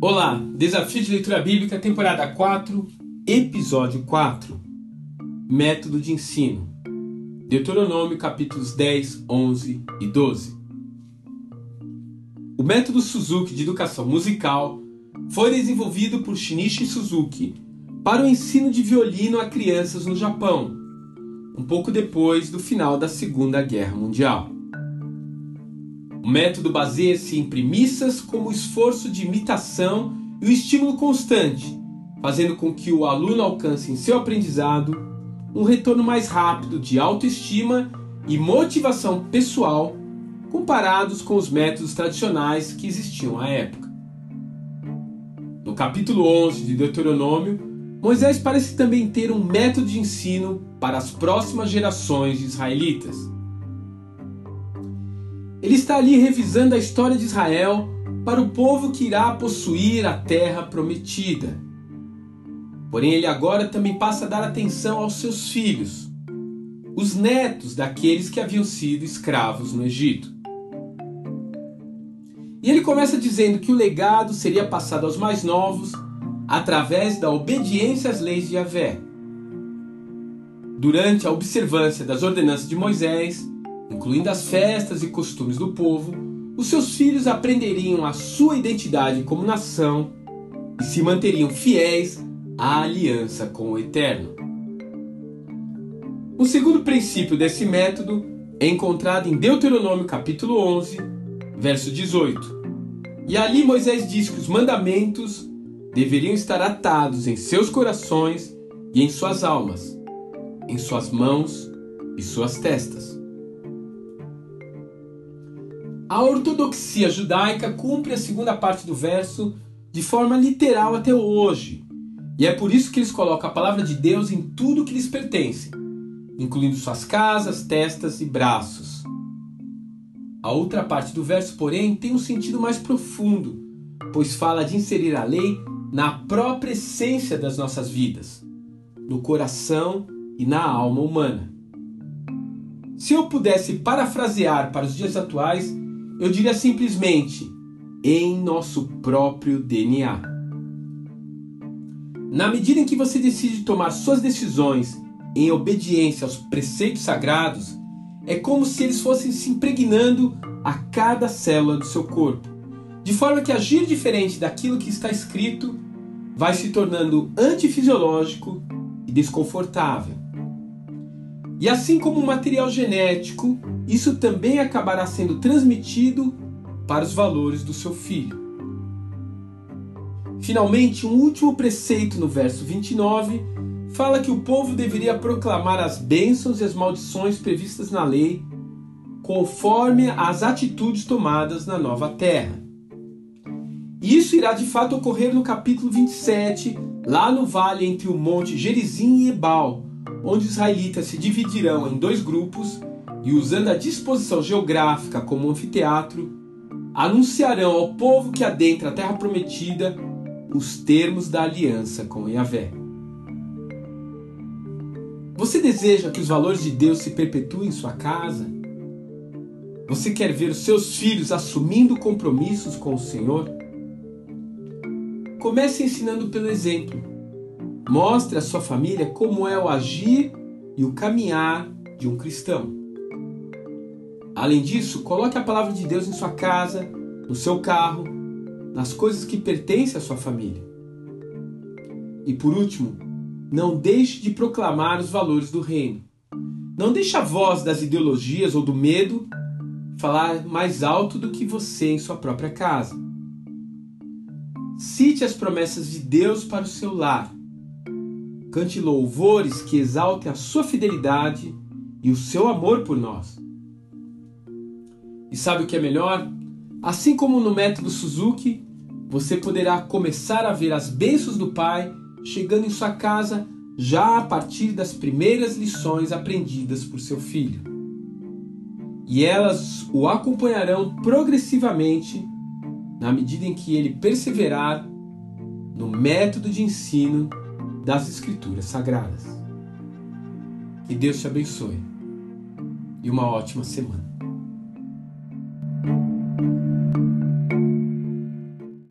Olá, Desafio de Leitura Bíblica, temporada 4, episódio 4 Método de Ensino. Deuteronômio, capítulos 10, 11 e 12. O método Suzuki de educação musical foi desenvolvido por Shinichi Suzuki para o ensino de violino a crianças no Japão, um pouco depois do final da Segunda Guerra Mundial. O método baseia-se em premissas como o esforço de imitação e o estímulo constante, fazendo com que o aluno alcance em seu aprendizado um retorno mais rápido de autoestima e motivação pessoal comparados com os métodos tradicionais que existiam à época. No capítulo 11 de Deuteronômio, Moisés parece também ter um método de ensino para as próximas gerações de israelitas. Ele está ali revisando a história de Israel para o povo que irá possuir a terra prometida. Porém, ele agora também passa a dar atenção aos seus filhos, os netos daqueles que haviam sido escravos no Egito. E ele começa dizendo que o legado seria passado aos mais novos através da obediência às leis de Yahvé. Durante a observância das ordenanças de Moisés, incluindo as festas e costumes do povo, os seus filhos aprenderiam a sua identidade como nação e se manteriam fiéis à aliança com o Eterno. O segundo princípio desse método é encontrado em Deuteronômio capítulo 11, verso 18. E ali Moisés diz que os mandamentos deveriam estar atados em seus corações e em suas almas, em suas mãos e suas testas. A ortodoxia judaica cumpre a segunda parte do verso de forma literal até hoje. E é por isso que eles colocam a palavra de Deus em tudo que lhes pertence, incluindo suas casas, testas e braços. A outra parte do verso, porém, tem um sentido mais profundo, pois fala de inserir a lei na própria essência das nossas vidas, no coração e na alma humana. Se eu pudesse parafrasear para os dias atuais, eu diria simplesmente em nosso próprio DNA. Na medida em que você decide tomar suas decisões em obediência aos preceitos sagrados, é como se eles fossem se impregnando a cada célula do seu corpo, de forma que agir diferente daquilo que está escrito vai se tornando antifisiológico e desconfortável. E assim como o material genético, isso também acabará sendo transmitido para os valores do seu filho. Finalmente, um último preceito no verso 29 fala que o povo deveria proclamar as bênçãos e as maldições previstas na lei, conforme as atitudes tomadas na nova terra. Isso irá de fato ocorrer no capítulo 27, lá no vale entre o monte Gerizim e Ebal, onde os israelitas se dividirão em dois grupos e, usando a disposição geográfica como anfiteatro, anunciarão ao povo que adentra a terra prometida os termos da aliança com Yahvé. Você deseja que os valores de Deus se perpetuem em sua casa? Você quer ver os seus filhos assumindo compromissos com o Senhor? Comece ensinando pelo exemplo Mostre à sua família como é o agir e o caminhar de um cristão. Além disso, coloque a palavra de Deus em sua casa, no seu carro, nas coisas que pertencem à sua família. E por último, não deixe de proclamar os valores do reino. Não deixe a voz das ideologias ou do medo falar mais alto do que você em sua própria casa. Cite as promessas de Deus para o seu lar Cante louvores que exaltem a sua fidelidade e o seu amor por nós. E sabe o que é melhor? Assim como no método Suzuki, você poderá começar a ver as bênçãos do Pai chegando em sua casa já a partir das primeiras lições aprendidas por seu filho. E elas o acompanharão progressivamente na medida em que ele perseverar no método de ensino das Escrituras Sagradas. Que Deus te abençoe e uma ótima semana.